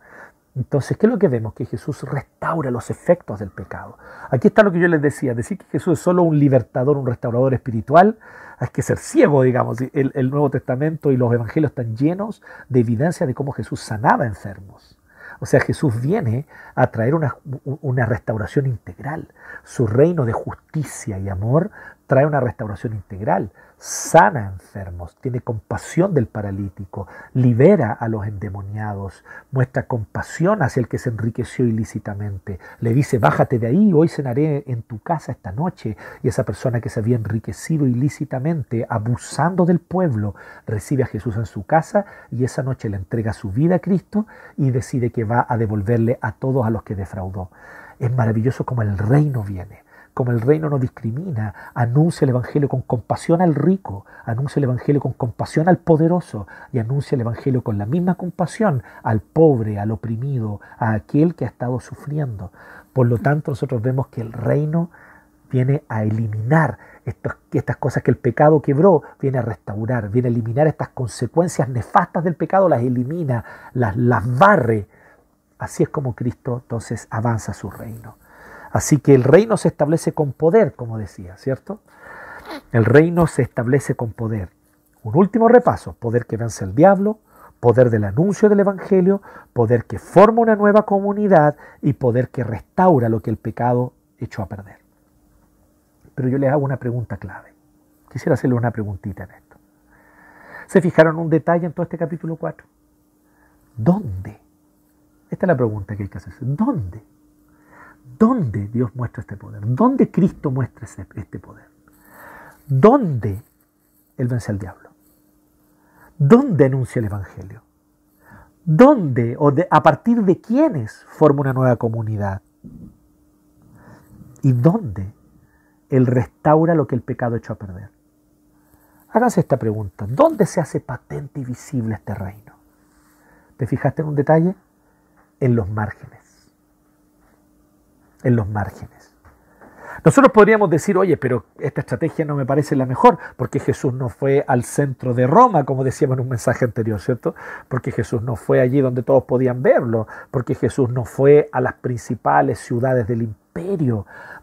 Entonces, ¿qué es lo que vemos? Que Jesús restaura los efectos del pecado. Aquí está lo que yo les decía, decir que Jesús es solo un libertador, un restaurador espiritual, hay que ser ciego, digamos. El, Nuevo Testamento y los Evangelios están llenos de evidencia de cómo Jesús sanaba enfermos. O sea, Jesús viene a traer una, restauración integral. Su reino de justicia y amor trae una restauración integral sana enfermos, tiene compasión del paralítico, libera a los endemoniados, muestra compasión hacia el que se enriqueció ilícitamente, le dice, bájate de ahí, hoy cenaré en tu casa esta noche, y esa persona que se había enriquecido ilícitamente, abusando del pueblo, recibe a Jesús en su casa y esa noche le entrega su vida a Cristo y decide que va a devolverle a todos a los que defraudó. Es maravilloso como el reino viene, como el reino no discrimina, anuncia el Evangelio con compasión al rico, anuncia el Evangelio con compasión al poderoso y anuncia el Evangelio con la misma compasión al pobre, al oprimido, a aquel que ha estado sufriendo. Por lo tanto, nosotros vemos que el reino viene a eliminar estas cosas que el pecado quebró, viene a restaurar, viene a eliminar estas consecuencias nefastas del pecado, las elimina, las, las barre. Así es como Cristo entonces avanza su reino. Así que el reino se establece con poder, como decía, ¿cierto? El reino se establece con poder. Un último repaso, poder que vence al diablo, poder del anuncio del Evangelio, poder que forma una nueva comunidad y poder que restaura lo que el pecado echó a perder. Pero yo les hago una pregunta clave. Quisiera hacerle una preguntita en esto. ¿Se fijaron un detalle en todo este capítulo 4? ¿Dónde? Esta es la pregunta que hay que hacerse. ¿Dónde? ¿Dónde Dios muestra este poder? ¿Dónde Cristo muestra este poder? ¿Dónde Él vence al diablo? ¿Dónde anuncia el Evangelio? ¿Dónde o a partir de quiénes forma una nueva comunidad? ¿Y dónde Él restaura lo que el pecado echó a perder? Háganse esta pregunta. ¿Dónde se hace patente y visible este reino? ¿Te fijaste en un detalle? En los márgenes en los márgenes. Nosotros podríamos decir, oye, pero esta estrategia no me parece la mejor, porque Jesús no fue al centro de Roma, como decíamos en un mensaje anterior, ¿cierto? Porque Jesús no fue allí donde todos podían verlo, porque Jesús no fue a las principales ciudades del imperio,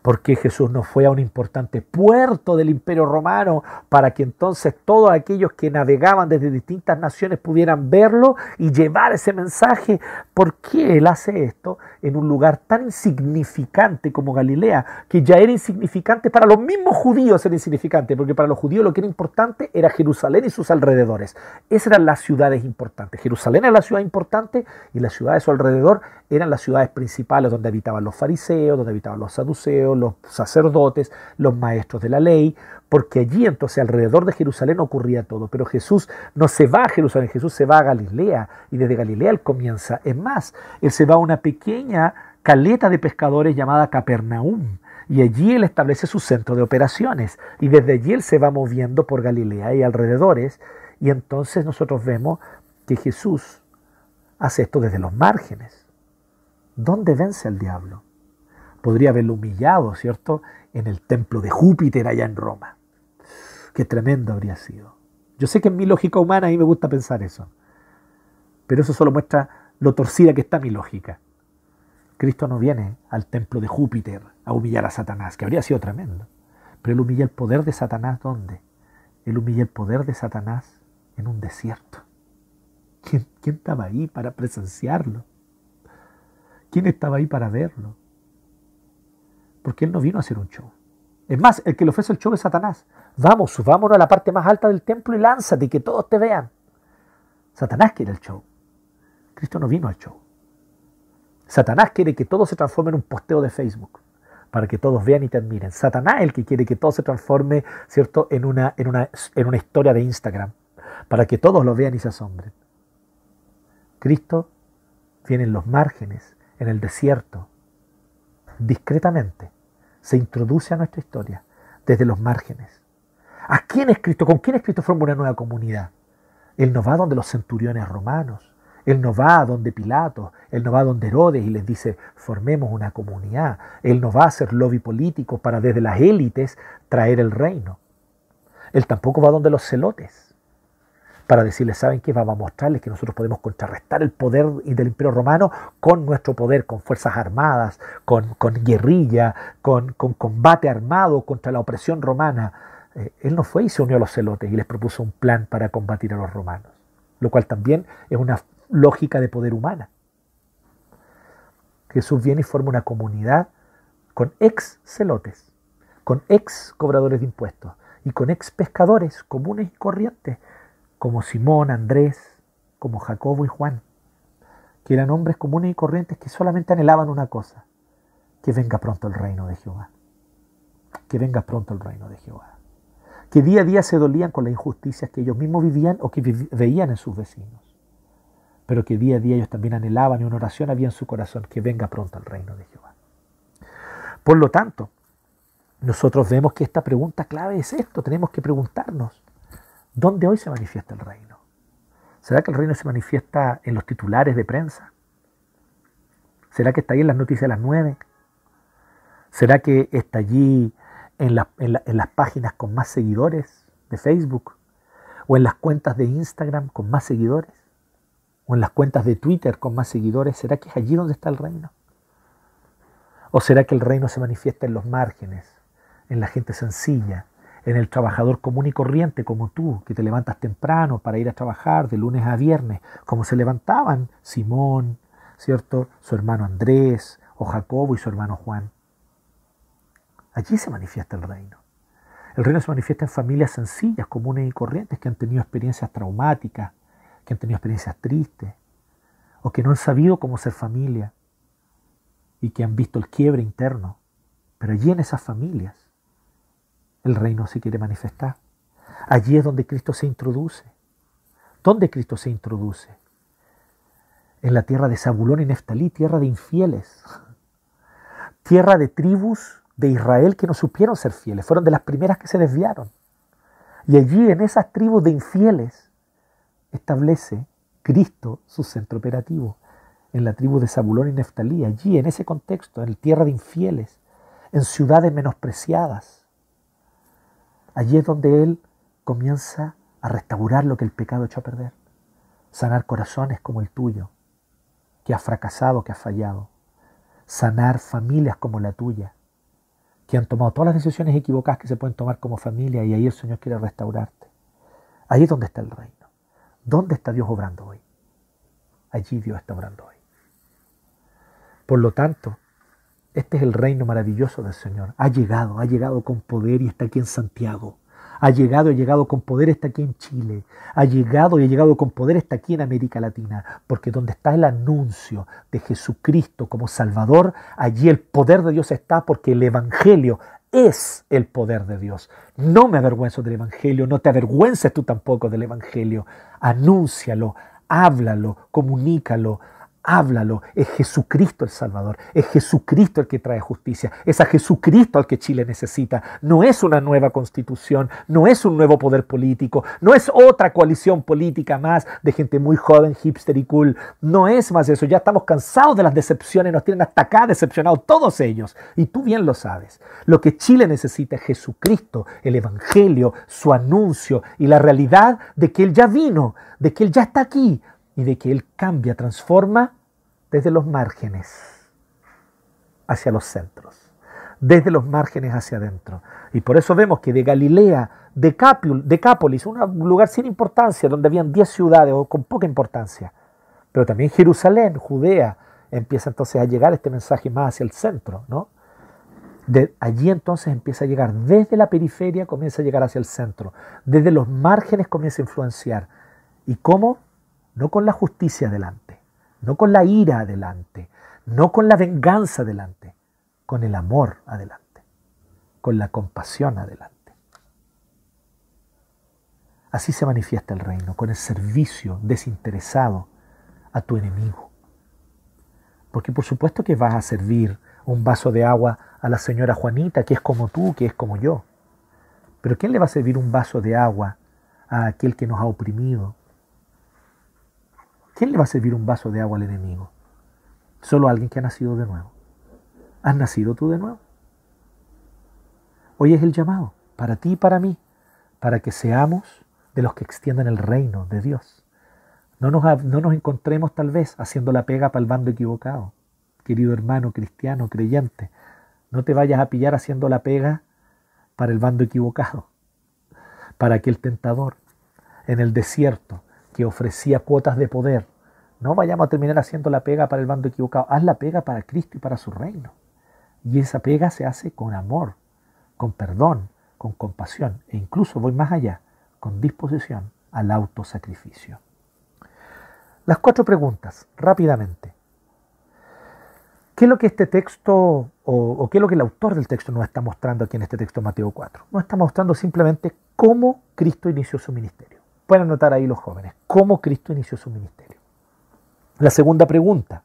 ¿Por qué Jesús no fue a un importante puerto del imperio romano para que entonces todos aquellos que navegaban desde distintas naciones pudieran verlo y llevar ese mensaje? ¿Por qué Él hace esto en un lugar tan insignificante como Galilea, que ya era insignificante para los mismos judíos, era insignificante, porque para los judíos lo que era importante era Jerusalén y sus alrededores. Esas eran las ciudades importantes. Jerusalén era la ciudad importante y las ciudades a su alrededor eran las ciudades principales donde habitaban los fariseos, donde habitaban los saduceos, los sacerdotes, los maestros de la ley, porque allí entonces alrededor de Jerusalén ocurría todo. Pero Jesús no se va a Jerusalén, Jesús se va a Galilea y desde Galilea él comienza. Es más, él se va a una pequeña caleta de pescadores llamada Capernaum. Y allí él establece su centro de operaciones. Y desde allí él se va moviendo por Galilea y alrededores. Y entonces nosotros vemos que Jesús hace esto desde los márgenes. ¿Dónde vence al diablo? Podría haberlo humillado, ¿cierto? En el templo de Júpiter allá en Roma. Qué tremendo habría sido. Yo sé que en mi lógica humana a mí me gusta pensar eso, pero eso solo muestra lo torcida que está mi lógica. Cristo no viene al templo de Júpiter a humillar a Satanás, que habría sido tremendo. Pero él humilla el poder de Satanás ¿dónde? Él humilla el poder de Satanás en un desierto. ¿Quién, ¿Quién, estaba ahí para presenciarlo? ¿Quién estaba ahí para verlo? Porque Él no vino a hacer un show. Es más, el que le ofrece el show es Satanás. Vamos, subámonos a la parte más alta del templo y lánzate que todos te vean. Satanás quiere el show. Cristo no vino al show. Satanás quiere que todo se transforme en un posteo de Facebook para que todos vean y te admiren. Satanás es el que quiere que todo se transforme, ¿cierto?, en una, en una, en una historia de Instagram, para que todos lo vean y se asombren. Cristo viene en los márgenes, en el desierto, discretamente, se introduce a nuestra historia desde los márgenes. ¿A quién es Cristo? ¿Con quién es Cristo forma una nueva comunidad? Él no va donde los centuriones romanos, Él no va a donde Pilato, Él no va a donde Herodes y les dice, formemos una comunidad. Él no va a hacer lobby político para desde las élites traer el reino. Él tampoco va donde los celotes para decirles, ¿saben qué? Vamos a mostrarles que nosotros podemos contrarrestar el poder del imperio romano con nuestro poder, con fuerzas armadas, con, guerrilla, con, combate armado contra la opresión romana. Eh, él no fue y se unió a los celotes y les propuso un plan para combatir a los romanos, lo cual también es una lógica de poder humana. Jesús viene y forma una comunidad con ex celotes, con ex cobradores de impuestos y con ex pescadores comunes y corrientes como Simón, Andrés, como Jacobo y Juan, que eran hombres comunes y corrientes que solamente anhelaban una cosa, que venga pronto el reino de Jehová, que venga pronto el reino de Jehová, que día a día se dolían con las injusticias que ellos mismos vivían o que veían en sus vecinos, pero que día a día ellos también anhelaban y una oración había en su corazón, que venga pronto el reino de Jehová. Por lo tanto, nosotros vemos que esta pregunta clave es esto, tenemos que preguntarnos, ¿dónde hoy se manifiesta el reino? ¿Será que el reino se manifiesta en los titulares de prensa? ¿Será que está ahí en las noticias de las nueve? ¿Será que está allí en, en las páginas con más seguidores de Facebook? ¿O en las cuentas de Instagram con más seguidores? ¿O en las cuentas de Twitter con más seguidores? ¿Será que es allí donde está el reino? ¿O será que el reino se manifiesta en los márgenes, en la gente sencilla, en el trabajador común y corriente como tú, que te levantas temprano para ir a trabajar de lunes a viernes, como se levantaban Simón, ¿cierto? Su hermano Andrés, o Jacobo y su hermano Juan. Allí se manifiesta el reino. El reino se manifiesta en familias sencillas, comunes y corrientes que han tenido experiencias traumáticas, que han tenido experiencias tristes, o que no han sabido cómo ser familia, y que han visto el quiebre interno. Pero allí en esas familias el reino se quiere manifestar. Allí es donde Cristo se introduce. ¿Dónde Cristo se introduce? En la tierra de Zabulón y Neftalí, tierra de infieles. Tierra de tribus de Israel que no supieron ser fieles. Fueron de las primeras que se desviaron. Y allí en esas tribus de infieles establece Cristo su centro operativo en la tribu de Zabulón y Neftalí, allí en ese contexto, en tierra de infieles, en ciudades menospreciadas. Allí es donde Él comienza a restaurar lo que el pecado echó a perder, sanar corazones como el tuyo, que ha fracasado, que ha fallado, sanar familias como la tuya, que han tomado todas las decisiones equivocadas que se pueden tomar como familia y ahí el Señor quiere restaurarte. Ahí es donde está el reino. ¿Dónde está Dios obrando hoy? Allí Dios está obrando hoy. Por lo tanto, este es el reino maravilloso del Señor. Ha llegado, ha llegado con poder y está aquí en Santiago. Ha llegado, ha llegado con poder, está aquí en Chile. Ha llegado y ha llegado con poder, está aquí en América Latina. Porque donde está el anuncio de Jesucristo como Salvador, allí el poder de Dios está porque el Evangelio es el poder de Dios. No me avergüenzo del Evangelio, no te avergüences tú tampoco del Evangelio. Anúncialo, háblalo, comunícalo, háblalo. Es Jesucristo el Salvador. Es Jesucristo el que trae justicia. Es a Jesucristo al que Chile necesita. No es una nueva constitución, no es un nuevo poder político, no es otra coalición política más de gente muy joven, hipster y cool. No es más eso. Ya estamos cansados de las decepciones, nos tienen hasta acá decepcionados todos ellos. Y tú bien lo sabes. Lo que Chile necesita es Jesucristo, el Evangelio, su anuncio y la realidad de que Él ya vino, de que Él ya está aquí y de que Él cambia, transforma desde los márgenes hacia los centros, desde los márgenes hacia adentro. Y por eso vemos que de Galilea, de Decápolis, un lugar sin importancia, donde habían 10 ciudades o con poca importancia, pero también Jerusalén, Judea, empieza entonces a llegar este mensaje más hacia el centro, ¿no? De allí entonces empieza a llegar, desde la periferia comienza a llegar hacia el centro, desde los márgenes comienza a influenciar. ¿Y cómo? No con la justicia adelante, no con la ira adelante, no con la venganza adelante, con el amor adelante, con la compasión adelante. Así se manifiesta el reino, con el servicio desinteresado a tu enemigo. Porque por supuesto que vas a servir un vaso de agua a la señora Juanita, que es como tú, que es como yo. Pero ¿quién le va a servir un vaso de agua a aquel que nos ha oprimido, ¿Quién le va a servir un vaso de agua al enemigo? Solo alguien que ha nacido de nuevo. ¿Has nacido tú de nuevo? Hoy es el llamado, para ti y para mí, para que seamos de los que extiendan el reino de Dios. No nos, no nos encontremos tal vez haciendo la pega para el bando equivocado. Querido hermano cristiano, creyente, no te vayas a pillar haciendo la pega para el bando equivocado, para aquel tentador en el desierto que ofrecía cuotas de poder. No vayamos a terminar haciendo la pega para el bando equivocado. Haz la pega para Cristo y para su reino. Y esa pega se hace con amor, con perdón, con compasión e incluso voy más allá, con disposición al autosacrificio. Las cuatro preguntas, rápidamente. ¿Qué es lo que este texto o, qué es lo que el autor del texto nos está mostrando aquí en este texto Mateo 4? Nos está mostrando simplemente cómo Cristo inició su ministerio. Pueden anotar ahí los jóvenes, cómo Cristo inició su ministerio. La segunda pregunta,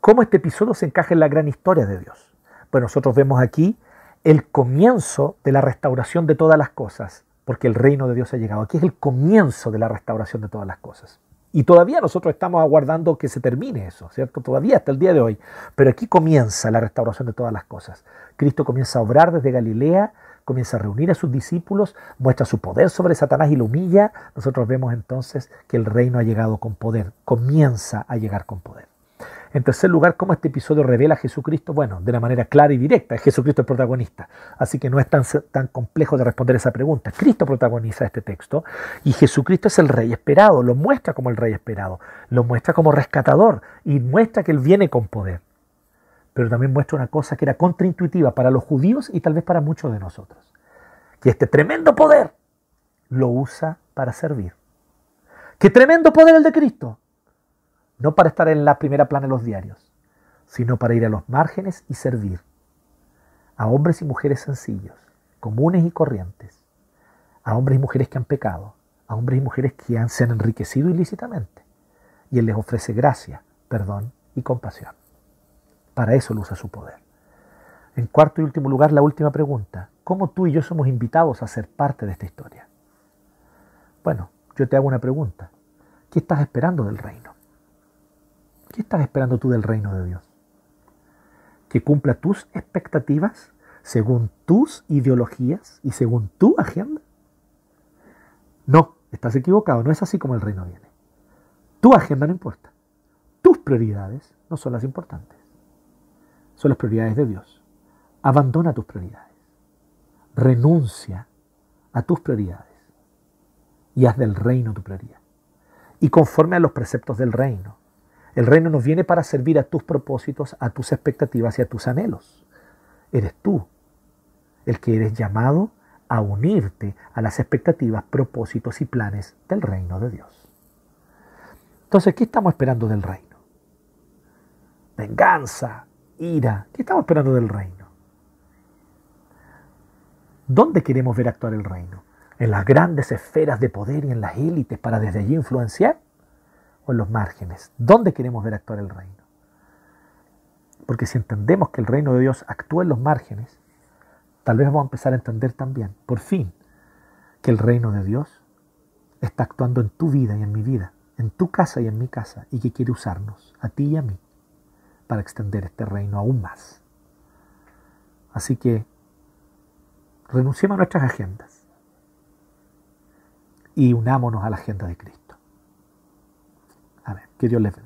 ¿cómo este episodio se encaja en la gran historia de Dios? Pues nosotros vemos aquí el comienzo de la restauración de todas las cosas, porque el reino de Dios ha llegado. Aquí es el comienzo de la restauración de todas las cosas. Y todavía nosotros estamos aguardando que se termine eso, ¿cierto? Todavía hasta el día de hoy. Pero aquí comienza la restauración de todas las cosas. Cristo comienza a obrar desde Galilea, comienza a reunir a sus discípulos, muestra su poder sobre Satanás y lo humilla. Nosotros vemos entonces que el reino ha llegado con poder, comienza a llegar con poder. En tercer lugar, ¿cómo este episodio revela a Jesucristo? Bueno, de una manera clara y directa. Es Jesucristo el protagonista. Así que no es tan, tan complejo de responder esa pregunta. Cristo protagoniza este texto y Jesucristo es el rey esperado. Lo muestra como el rey esperado. Lo muestra como rescatador y muestra que él viene con poder. Pero también muestra una cosa que era contraintuitiva para los judíos y tal vez para muchos de nosotros. Que este tremendo poder lo usa para servir. ¡Qué tremendo poder el de Cristo! no para estar en la primera plana de los diarios, sino para ir a los márgenes y servir a hombres y mujeres sencillos, comunes y corrientes, a hombres y mujeres que han pecado, a hombres y mujeres que han, se han enriquecido ilícitamente. Y Él les ofrece gracia, perdón y compasión. Para eso Él usa su poder. En cuarto y último lugar, la última pregunta. ¿Cómo tú y yo somos invitados a ser parte de esta historia? Bueno, yo te hago una pregunta. ¿Qué estás esperando del reino? ¿Qué estás esperando tú del reino de Dios? ¿Que cumpla tus expectativas según tus ideologías y según tu agenda? No, estás equivocado, no es así como el reino viene. Tu agenda no importa. Tus prioridades no son las importantes. Son las prioridades de Dios. Abandona tus prioridades. Renuncia a tus prioridades. Y haz del reino tu prioridad. Y conforme a los preceptos del reino, el reino no viene para servir a tus propósitos, a tus expectativas y a tus anhelos. Eres tú el que eres llamado a unirte a las expectativas, propósitos y planes del reino de Dios. Entonces, ¿qué estamos esperando del reino? Venganza, ira. ¿Qué estamos esperando del reino? ¿Dónde queremos ver actuar el reino? ¿En las grandes esferas de poder y en las élites para desde allí influenciar? o en los márgenes? ¿Dónde queremos ver actuar el reino? Porque si entendemos que el reino de Dios actúa en los márgenes, tal vez vamos a empezar a entender también, por fin, que el reino de Dios está actuando en tu vida y en mi vida, en tu casa y en mi casa, y que quiere usarnos, a ti y a mí, para extender este reino aún más. Así que renunciemos a nuestras agendas y unámonos a la agenda de Cristo. Que Dios les bendiga.